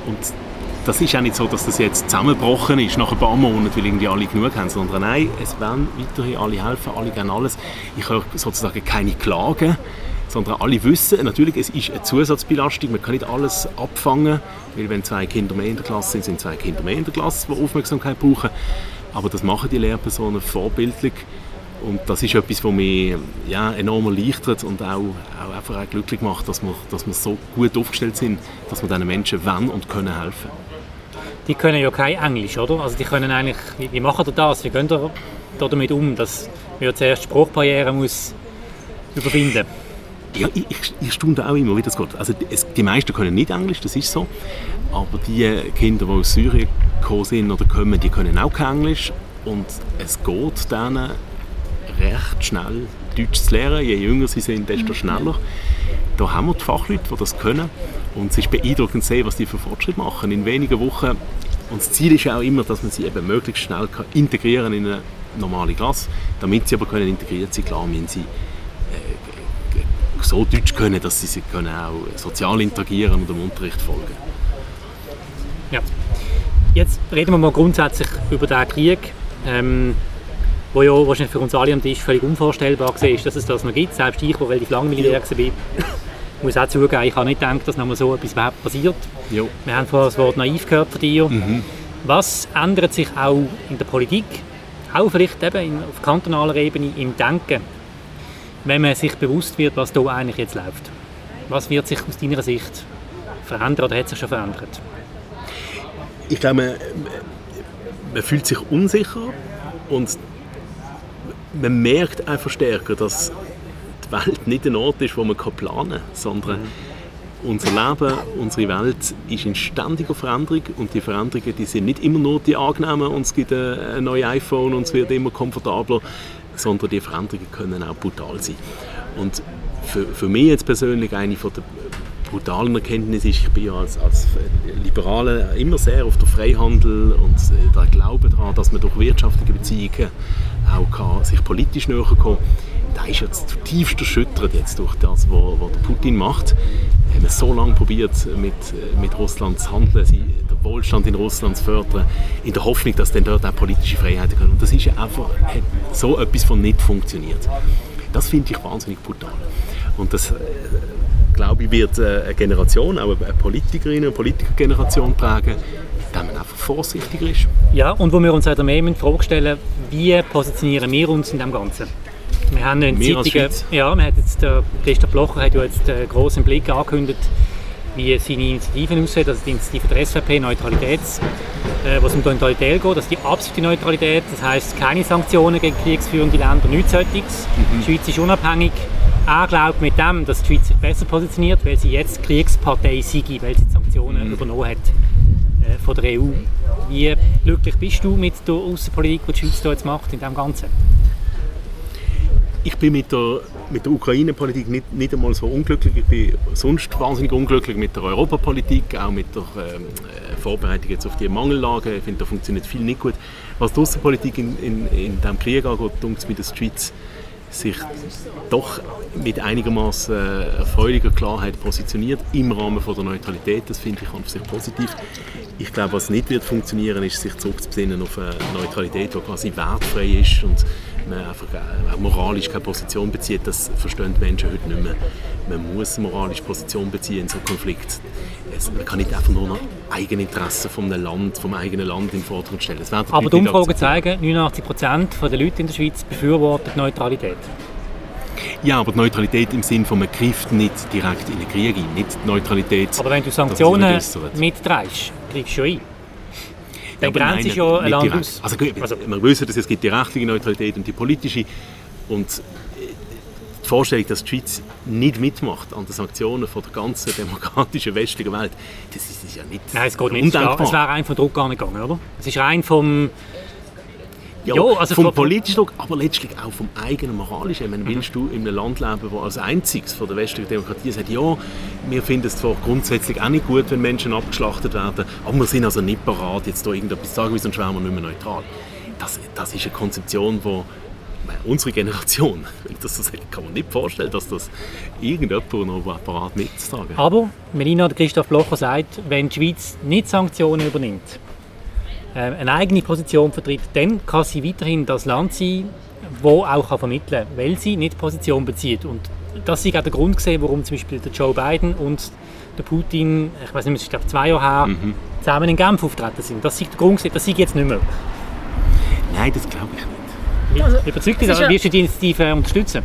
Und das ist auch nicht so, dass das jetzt zusammengebrochen ist nach ein paar Monaten, weil irgendwie alle genug haben, sondern nein, es werden weiterhin alle helfen, alle geben alles. Ich höre sozusagen keine Klagen, sondern alle wissen, natürlich, es ist eine Zusatzbelastung, man kann nicht alles abfangen, weil wenn zwei Kinder mehr in der Klasse sind, sind zwei Kinder mehr in der Klasse, die Aufmerksamkeit brauchen. Aber das machen die Lehrpersonen vorbildlich und das ist etwas, was mich ja, enorm erleichtert und auch, auch einfach auch glücklich macht, dass wir, dass wir so gut aufgestellt sind, dass wir diesen Menschen wollen und können helfen. Die können ja kein Englisch, oder? Also die können eigentlich, wie, wie machen die das? Wie gehen ihr damit um, dass man zuerst Sprachbarrieren muss überwinden muss? Ja, ich, ich staune auch immer, wie das geht. Also es, die meisten können nicht Englisch, das ist so. Aber die Kinder, die aus Syrien gekommen sind oder kommen, die können auch kein Englisch. Und es geht denen recht schnell, Deutsch zu lernen. Je jünger sie sind, desto schneller. Da haben wir die Fachleute, die das können. Und es ist beeindruckend zu sehen, was die für Fortschritte machen. In wenigen Wochen und das Ziel ist auch immer, dass man sie eben möglichst schnell integrieren in eine normale Klasse. Damit sie aber können integriert sein klar müssen sie so Deutsch können, dass sie sich können auch sozial interagieren und dem Unterricht folgen. Ja. Jetzt reden wir mal grundsätzlich über den Krieg, ähm, wo ja wahrscheinlich für uns alle am Tisch völlig unvorstellbar ist, dass es das noch gibt. Selbst ich, der relativ lange Militär war, muss auch zugeben, ich habe nicht gedacht, dass noch mal so etwas überhaupt passiert. Jo. Wir haben vorher das Wort naiv gehört von dir. Mhm. Was ändert sich auch in der Politik, auch vielleicht eben auf kantonaler Ebene im Denken, wenn man sich bewusst wird, was da eigentlich jetzt läuft? Was wird sich aus deiner Sicht verändern oder hat sich schon verändert? Ich glaube, man, fühlt sich unsicher und man merkt einfach stärker, dass die Welt nicht ein Ort ist, wo man planen kann, sondern mhm unser Leben, unsere Welt ist in ständiger Veränderung und die Veränderungen die sind nicht immer nur die angenehmen und es gibt ein neues iPhone und es wird immer komfortabler, sondern die Veränderungen können auch brutal sein. Und für, für mich jetzt persönlich eine von der brutalen Erkenntnisse ist, ich bin ja als, als Liberaler immer sehr auf den Freihandel und äh, der Glaube daran, dass man durch wirtschaftliche Beziehungen auch kann, sich politisch näher kommen kann da ist jetzt zutiefst erschüttert jetzt durch das, was Putin macht haben wir so lange probiert, mit, mit Russland zu handeln, den Wohlstand in Russland zu fördern, in der Hoffnung, dass dann dort auch politische Freiheiten können. Und das ist einfach so etwas von nicht funktioniert. Das finde ich wahnsinnig brutal. Und das, äh, glaube ich, wird äh, eine Generation, auch eine Politikerinnen- und Politikergeneration prägen, dass man einfach vorsichtiger ist. Ja, und wo wir uns auch mehr Frage stellen, wie positionieren wir uns in dem Ganzen? Wir haben in Zeitungen, ja, wir jetzt, der Christoph Blocher hat ja jetzt äh, groß im Blick angekündigt, wie seine Initiativen aussehen, also die Initiative der SVP Neutralität, äh, was um Neutralität geht, das ist die absolute Neutralität, das heißt keine Sanktionen gegen kriegsführende Länder, nichts solches. Mhm. Die Schweiz ist unabhängig. Er glaubt mit dem, dass die Schweiz sich besser positioniert, weil sie jetzt Kriegspartei sei, weil sie die Sanktionen mhm. übernommen hat äh, von der EU. Wie glücklich bist du mit der Außenpolitik, die die Schweiz da jetzt macht in dem Ganzen? Ich bin mit der, mit der Ukraine-Politik nicht, nicht einmal so unglücklich. Ich bin sonst wahnsinnig unglücklich mit der Europapolitik, auch mit der ähm, Vorbereitung jetzt auf die Mangellage. Ich finde, da funktioniert viel nicht gut. Was die Außenpolitik in, in, in diesem Krieg angeht, denke ich, dass die Schweiz sich doch mit einigermaßen äh, erfreulicher Klarheit positioniert im Rahmen von der Neutralität. Das finde ich an sich positiv. Ich glaube, was nicht wird funktionieren, ist sich zurückzubesinnen auf eine Neutralität, die quasi wertfrei ist und man einfach auch moralisch keine Position bezieht. Das verstehen die Menschen heute nicht mehr. Man muss moralisch Position beziehen in so einem Konflikt. man kann nicht einfach nur noch Eigeninteressen vom Land, vom eigenen Land in den Vordergrund stellen. Aber die Umfragen zeigen, 89% der Leute in der Schweiz befürworten Neutralität. Ja, aber die Neutralität im Sinne von, man greift nicht direkt in den Krieg ein, nicht die Neutralität. Aber wenn du Sanktionen mitträgst, kriegst du schon ein. Ja, grenzt ja ein Land aus. Also, also, wir wissen, dass es gibt die rechtliche Neutralität und die politische. Und äh, die Vorstellung, dass die Schweiz nicht mitmacht an den Sanktionen von der ganzen demokratischen westlichen Welt, das ist, ja nicht Nein, es geht nicht. Es wäre rein vom Druck gegangen, oder? Es ist rein vom ja, ja also vom politischen Druck, aber letztlich auch vom eigenen moralischen. Ich meine, willst du in einem Land leben, wo als einziges von der westlichen Demokratie sagt, ja, wir finden es zwar grundsätzlich auch nicht gut, wenn Menschen abgeschlachtet werden, aber wir sind also nicht bereit, jetzt da irgendetwas zu sagen, weil sonst wären wir nicht mehr neutral. Das, das ist eine Konzeption, die unsere Generation, wenn ich das so sage, kann man nicht vorstellen, dass das irgendjemand noch parat mitzutragen Aber Melina Christoph Blocher sagt, wenn die Schweiz nicht Sanktionen übernimmt, eine eigene Position vertritt, dann kann sie weiterhin das Land sein, wo auch vermitteln kann, weil sie nicht Position bezieht. Und das ist auch der Grund gesehen, warum zum Beispiel der Joe Biden und der Putin, ich weiß nicht, ich glaube zwei Jahre her, mhm. zusammen in Genf auftreten sind. Das ist der Grund gesehen, das ist jetzt nicht mehr. Nein, das glaube ich nicht. Also, Überzeugt dich, ja, wirst du die Initiative unterstützen?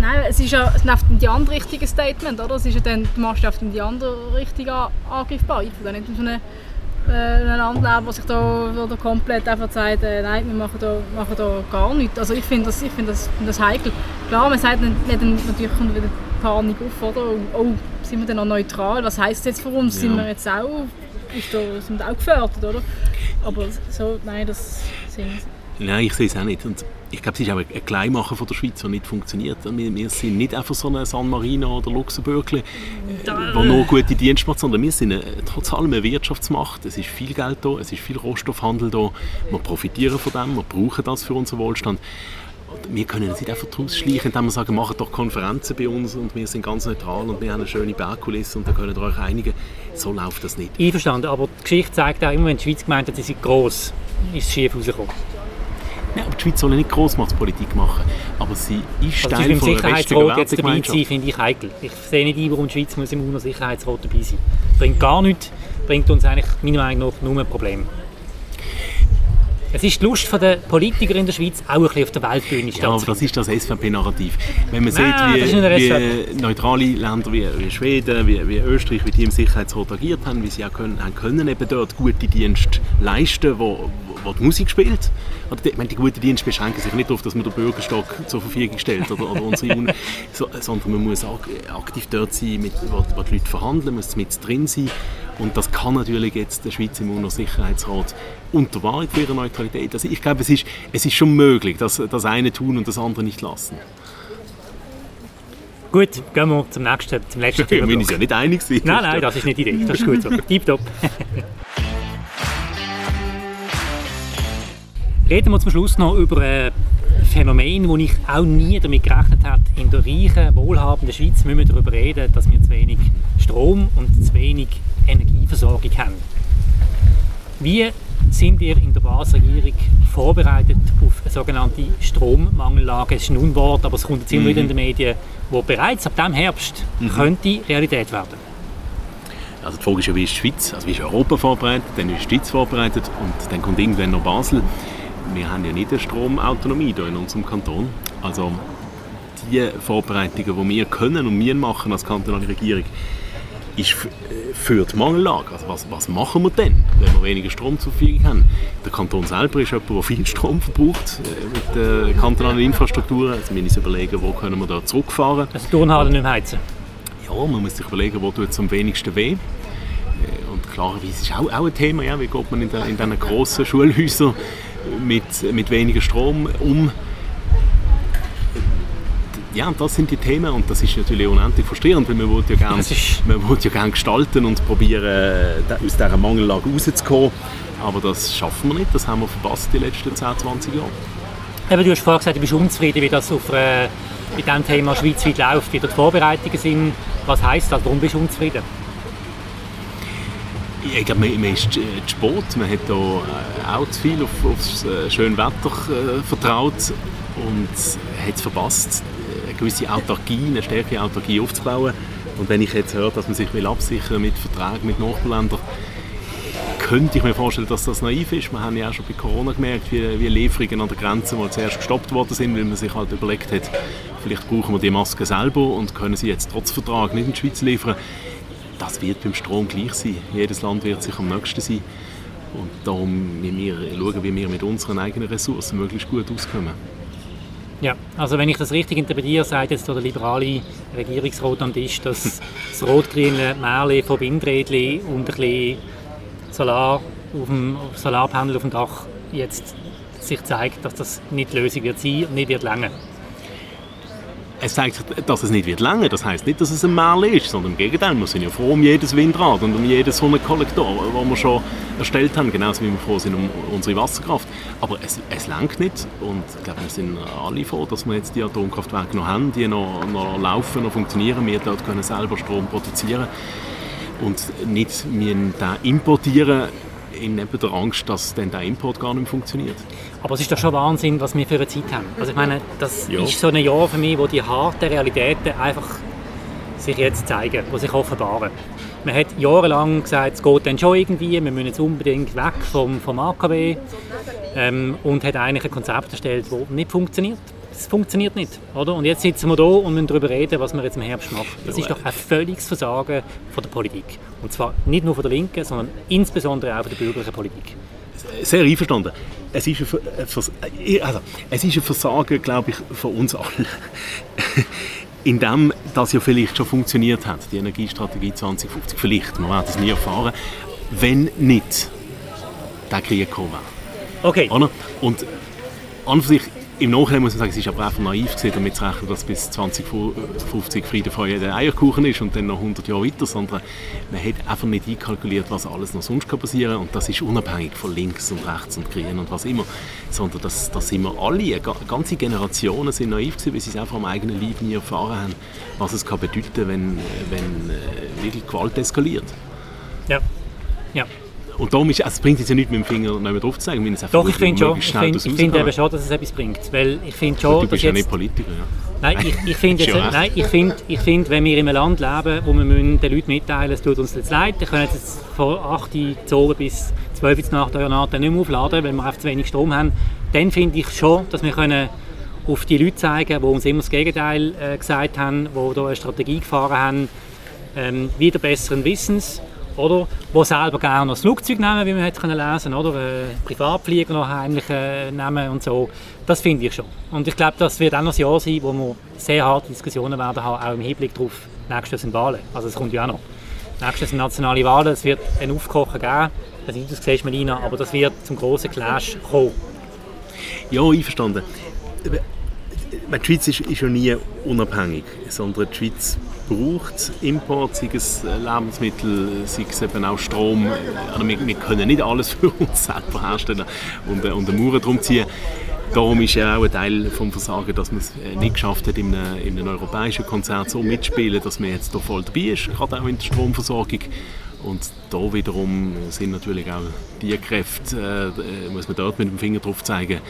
Nein, es ist ja in die andere richtige Statement, oder? Es ist ja dann die Maßstab in die andere Richtung angreifbar. Ich will nicht so eine äh, ein Land leben, das sich da, da komplett einfach sagt, äh, nein, wir machen da, machen da gar nichts. Also ich finde das, find das, das heikel. Klar, man sagt nicht, nicht, natürlich kommt wieder Panik auf, oder? Oh, sind wir denn noch neutral? Was heisst das jetzt für uns? Ja. Sind wir jetzt auch, ist da, sind wir auch gefördert, oder? Aber so, nein, das sind Nein, ich sehe es auch nicht. Und ich glaube, es ist auch ein Kleinmachen von der Schweiz, der nicht funktioniert. Wir, wir sind nicht einfach so ein San Marino oder Luxemburg, der nur gute Dienste macht, sondern wir sind eine, trotz allem eine Wirtschaftsmacht. Es ist viel Geld da, es ist viel Rohstoffhandel da. Wir profitieren von dem, wir brauchen das für unseren Wohlstand. wir können es nicht einfach rausschleichen, indem wir sagen, macht doch Konferenzen bei uns und wir sind ganz neutral und wir haben eine schöne Bergkulisse und da können ihr euch einigen. So läuft das nicht. Einverstanden, aber die Geschichte zeigt auch immer, wenn die Schweiz gemeint hat, sie sind gross, ist es schief rausgekommen. Nein, aber die Schweiz soll nicht Grossmachtspolitik machen. Aber sie ist also Teil von einer Sicherheitsrat jetzt dabei sein, finde ich heikel. Ich sehe nicht ein, warum die Schweiz muss im UNO-Sicherheitsrat dabei sein muss. Bringt gar nichts, bringt uns eigentlich meiner Meinung nach nur ein Problem. Es ist die Lust der Politiker in der Schweiz auch ein bisschen auf der Weltbühne Ja, aber das ist das SVP-Narrativ. Wenn man Nein, sieht, wie, wie neutrale Länder wie, wie Schweden, wie, wie, Österreich, wie die im Sicherheitsrat agiert haben, wie sie auch können, haben können eben dort gute Dienste leisten, wo, die Musik spielt. Oder die, meine, die guten Dienste beschränken sich nicht darauf, dass man den Bürgerstock zur Verfügung stellt oder, oder unsere Un so, sondern man muss aktiv dort sein, mit, wo, wo die Leute verhandeln, muss mit drin sein. Und das kann natürlich jetzt der Schweizer UNO-Sicherheitsrat unter Wahrung für ihre Neutralität. Also ich glaube, es ist, es ist schon möglich, dass das eine tun und das andere nicht lassen. Gut, gehen wir zum nächsten, zum letzten Thema. Wir sind ja nicht einig. Nein, nein, das ist nicht die Idee. Das ist gut so. Tipptopp. Reden wir zum Schluss noch über ein Phänomen, wo ich auch nie damit gerechnet habe. In der reichen, wohlhabenden Schweiz müssen wir darüber reden, dass wir zu wenig Strom und zu wenig Energieversorgung haben. Wie sind wir in der Basisregierung vorbereitet auf eine sogenannte Strommangellage? Es ist ein Unwort, aber es kommt jetzt immer mhm. wieder in den Medien, wo bereits ab diesem Herbst mhm. könnte Realität werden. Also die Frage ist ja, wie ist die Schweiz, also wie ist Europa vorbereitet, dann ist die Schweiz vorbereitet und dann kommt irgendwann noch Basel wir haben ja nicht eine Stromautonomie hier in unserem Kanton. Also die Vorbereitungen, die wir können und wir machen als kantonale Regierung, ist äh, für die Mangellage. Also was, was machen wir denn, wenn wir weniger Strom zur Verfügung haben? Der Kanton selber ist jemand, der viel Strom verbraucht äh, mit der kantonalen Infrastruktur. Also wir müssen uns überlegen, wo können wir da zurückfahren. Also Turnhallen nicht heizen? Ja, man muss sich überlegen, wo tut es am wenigsten weh. Äh, und klarerweise ist auch, auch ein Thema, ja, wie geht man in, den, in diesen grossen Schulhäusern mit, mit weniger Strom um. Ja, das sind die Themen und das ist natürlich unendlich frustrierend, weil man will ja gerne, ja gerne gestalten und probieren, aus dieser Mangellage rauszukommen. Aber das schaffen wir nicht, das haben wir verpasst die letzten 10, 20 Jahre. Eben, du hast vorhin gesagt, du bist unzufrieden, wie das auf, äh, mit diesem Thema schweizweit läuft, wie die Vorbereitungen sind. Was heisst das? Warum bist du unzufrieden? Ich glaube, man, ist zu spät. Man hat hier äh, auch zu viel auf, aufs äh, schöne Wetter äh, vertraut und hat es verpasst, eine gewisse Autarkie, eine stärkere Autarkie aufzubauen. Und wenn ich jetzt höre, dass man sich will absichern mit Verträgen mit Nachbarländern, könnte ich mir vorstellen, dass das naiv ist. Wir haben ja auch schon bei Corona gemerkt, wie, wie Lieferungen an der Grenze mal zuerst gestoppt worden sind, weil man sich halt überlegt hat, vielleicht brauchen wir die Maske selber und können sie jetzt trotz Vertrag nicht in die Schweiz liefern das wird beim Strom gleich sein. Jedes Land wird sich am nächsten sein. Und darum müssen wir schauen, wie wir mit unseren eigenen Ressourcen möglichst gut auskommen. Ja, also wenn ich das richtig interpretiere, sagt jetzt der liberale Regierungsrat am Tisch, dass das rot-grüne Märchen von Windrädchen und ein bisschen Solar auf dem Solarpanel auf dem Dach jetzt sich zeigt, dass das nicht die Lösung wird sein und nicht wird länger es zeigt, dass es nicht wird länger. Das heißt nicht, dass es ein Mal ist, sondern im Gegenteil. Wir sind ja froh um jedes Windrad und um jeden Sonnenkollektor, den wir schon erstellt haben, genauso wie wir froh sind um unsere Wasserkraft. Aber es, es lenkt nicht und ich glaube, wir sind alle froh, dass wir jetzt die Atomkraftwerke noch haben, die noch, noch laufen, noch funktionieren. Wir dort können selber Strom produzieren und nicht wir importieren in der Angst, dass dann der Import gar nicht funktioniert. Aber es ist doch schon Wahnsinn, was wir für eine Zeit haben. Also ich meine, das ja. ist so ein Jahr für mich, wo die harten Realitäten einfach sich jetzt zeigen, die sich offenbaren. Man hat jahrelang gesagt, es geht dann schon irgendwie, wir müssen jetzt unbedingt weg vom, vom AKW ähm, und hat eigentlich ein Konzept erstellt, das nicht funktioniert es funktioniert nicht. Oder? Und jetzt sitzen wir hier und müssen darüber reden, was wir jetzt im Herbst machen. Das ist doch ein völliges Versagen von der Politik. Und zwar nicht nur von der Linken, sondern insbesondere auch von der bürgerlichen Politik. Sehr einverstanden. Es ist ein, also, es ist ein Versagen, glaube ich, von uns allen. in dem das ja vielleicht schon funktioniert hat, die Energiestrategie 2050. Vielleicht, man wird es nie erfahren, wenn nicht der Krieg kommen Okay. Und an sich im Nachhinein muss man sagen, es ist aber einfach naiv gewesen, damit zu rechnen, dass bis 2050 Friede, Freude, der Eierkuchen ist und dann noch 100 Jahre weiter, sondern man hat einfach nicht einkalkuliert, was alles noch sonst passieren kann und das ist unabhängig von links und rechts und grün und was immer, sondern dass, dass sind wir alle, ganze Generationen sind naiv gewesen, weil sie es einfach am eigenen Leib nie erfahren haben, was es kann bedeuten, wenn, wenn äh, wirklich Gewalt eskaliert. Ja, ja. Und darum ist, also es bringt jetzt ja nicht mit dem Finger nicht drauf zu zeigen, wenn es Doch, ich finde schon. Ich finde find eben schon, dass es etwas bringt. Weil ich finde schon, du bist ja nicht Politiker, ja. Nein, ich, ich finde, nein, ich finde, ich find, wenn wir in einem Land leben, wo wir den Leuten mitteilen es tut uns jetzt leid, wir können jetzt von 8 Uhr bis 12 Uhr nach der Nacht nicht mehr aufladen, weil wir einfach zu wenig Strom haben, dann finde ich schon, dass wir können auf die Leute zeigen, die uns immer das Gegenteil äh, gesagt haben, die hier eine Strategie gefahren haben, ähm, wieder besseren Wissens oder? Die selber gerne noch das Flugzeug nehmen, wie man hat können lesen oder? Äh, Privatflieger noch heimlich äh, nehmen und so. Das finde ich schon. Und ich glaube, das wird auch noch ein Jahr sein, wo wir sehr harte Diskussionen werden haben, auch im Hinblick darauf, nächstes sind Wahlen. Also es kommt ja auch noch. Nächstes sind nationale Wahlen, es wird ein Aufkochen geben. Das ist das siehst Melina, aber das wird zum großen Clash kommen. Ja, einverstanden. Die Schweiz ist, ist ja nie unabhängig, sondern die Schweiz braucht Import, sei es Lebensmittel, sei es eben auch Strom. Also wir, wir, können nicht alles für uns selber herstellen und, äh, und eine Mauer drum ziehen. Darum ist ja auch ein Teil vom Versagen, dass man es äh, nicht geschafft hat, in einem, in einem europäischen Konzert so mitzuspielen, dass man jetzt hier voll dabei ist, gerade auch in der Stromversorgung. Und da wiederum sind natürlich auch die Kräfte, äh, muss man dort mit dem Finger drauf zeigen,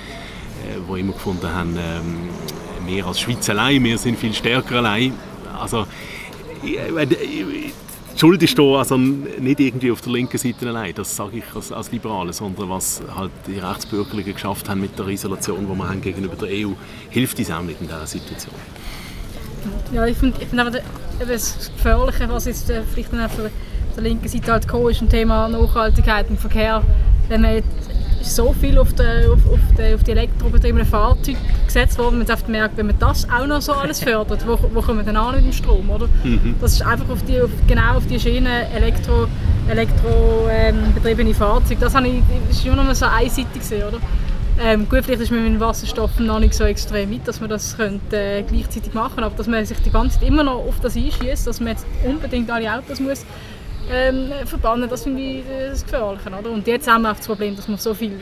äh, die immer gefunden haben, ähm, wir als Schweiz allein, wir sind viel stärker allein also, die Schuld ist da also nicht irgendwie auf der linken Seite allein, das sage ich als, als Liberale, sondern was halt die Rechtsbürgerlichen geschafft haben mit der Isolation, die wir haben gegenüber der EU, hilft uns auch nicht in dieser Situation. Ja, ich finde find aber das Gefährliche, was jetzt äh, vielleicht dann auf der linken Seite halt gekommen ist, ein Thema Nachhaltigkeit im Verkehr. Wenn man so viel auf die, auf, auf die, auf die elektrobetriebenen Fahrzeuge gesetzt worden. Man hat merkt, wenn man das auch noch so alles fördert, wo, wo kommen wir dann an mit dem Strom, oder? Mhm. Das ist einfach auf die, auf, genau auf die Schiene Elektro, elektrobetriebene ähm, Fahrzeuge. Das habe ich, das ist nur noch so einseitig gesehen, oder? Ähm, gut, vielleicht ist man mit dem Wasserstoff noch nicht so extrem weit, dass man das könnte, äh, gleichzeitig machen aber dass man sich die ganze Zeit immer noch auf das einschießt, dass man jetzt unbedingt alle Autos muss ähm, verbannen, das finde ich äh, das Gefährliche. Oder? Und jetzt haben wir auch das Problem, dass wir so viele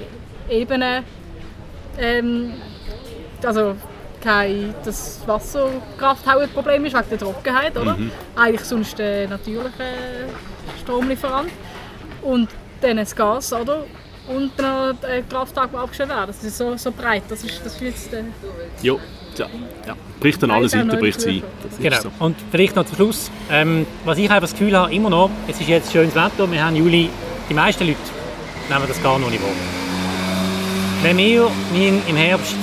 Ebenen, ähm, also kein, das Wasserkraft auch ein Problem ist wegen der Trockenheit, oder? Mhm. Eigentlich sonst der natürliche Stromlieferant. Und dann das Gas, oder? Und dann ein Kraftwerk, das abgestellt wird. Das ist so, so breit, das ist, das jetzt... Äh. Ja, ja. Bricht an alle Seiten, bricht es ein. Genau. So. Und vielleicht noch zum Schluss, ähm, was ich einfach das Gefühl habe, immer noch, es ist jetzt schönes Wetter, wir haben Juli, die meisten Leute nehmen das gar noch nicht wahr. Wenn wir im Herbst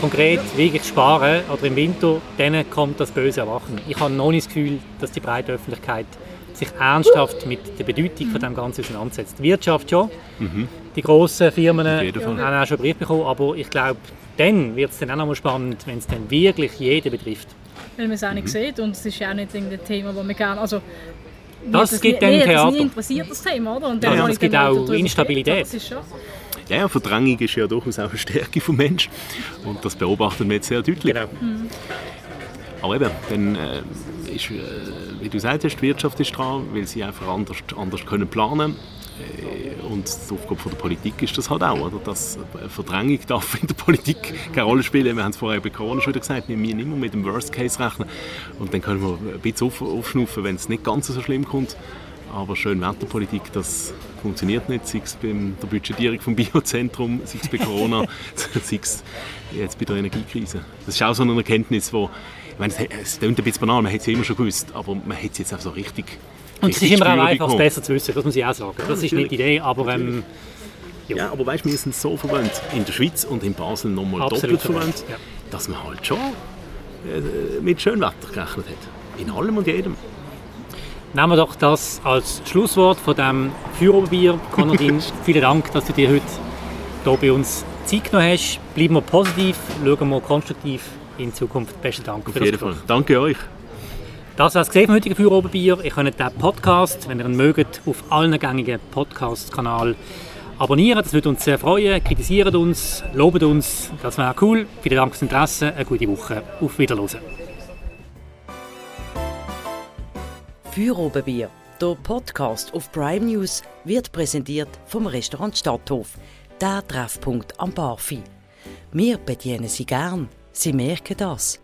konkret wirklich sparen oder im Winter, dann kommt das böse Erwachen. Ich habe noch nicht das Gefühl, dass die breite Öffentlichkeit sich ernsthaft mit der Bedeutung von dem Ganzen auseinandersetzt. Die Wirtschaft schon, mhm. die grossen Firmen haben auch schon Bericht bekommen, aber ich glaube, dann wird es dann auch noch mal spannend, wenn es dann wirklich jeden betrifft. Weil man es auch nicht mhm. sieht und es ist ja auch nicht ein Thema, das wir gerne... Also, das, das gibt dann Theater. Das interessiert das Thema, oder? Und dann ja, es gibt auch Instabilität. Ja, ja, Verdrängung ist ja durchaus auch eine Stärke des Menschen und das beobachten wir jetzt sehr deutlich. Genau. Mhm. Aber eben, dann äh, ist, äh, wie du gesagt hast, die Wirtschaft ist dran, weil sie einfach anders, anders können planen können äh, und die Aufgabe der Politik ist das halt auch, oder? dass Verdrängung darf in der Politik keine Rolle spielen. Wir haben es vorher bei Corona schon wieder gesagt, wir müssen immer mit dem Worst Case rechnen und dann können wir ein bisschen auf, aufschnuffen, wenn es nicht ganz so schlimm kommt. Aber schön Wetterpolitik, das funktioniert nicht, sei es bei der Budgetierung vom Biozentrum, sei es bei Corona, sei es jetzt bei der Energiekrise. Das ist auch so eine Erkenntnis, wo, ich meine, es klingt ein bisschen banal, man hätte es immer schon gewusst, aber man hätte es jetzt auch so richtig und es ist immer auch einfach, es besser zu wissen, das muss ich auch sagen. Das ist nicht die Idee, aber... Ähm, ja. ja. aber weißt, wir sind so verwandt in der Schweiz und in Basel nochmal doppelt verwandt, ja. dass man halt schon äh, mit Schönwetter gerechnet hat. In allem und jedem. Nehmen wir doch das als Schlusswort von diesem Führerbier. Konradin, vielen Dank, dass du dir heute hier bei uns Zeit genommen hast. Bleiben wir positiv, schauen wir konstruktiv in Zukunft. Besten Dank Auf für jeden Fall. Danke euch. Das war es vom heutigen Feuerobenbier. Ihr könnt den Podcast, wenn ihr ihn mögt, auf allen gängigen Podcast-Kanälen abonnieren, das würde uns sehr freuen. Kritisieren uns, loben uns, das wäre cool. Vielen Dank fürs Interesse, eine gute Woche. Auf Wiederhören. Für Obenbier. Der Podcast auf Prime News wird präsentiert vom Restaurant Stadthof, der Treffpunkt am Barfi. Wir bedienen Sie gern. Sie merken das.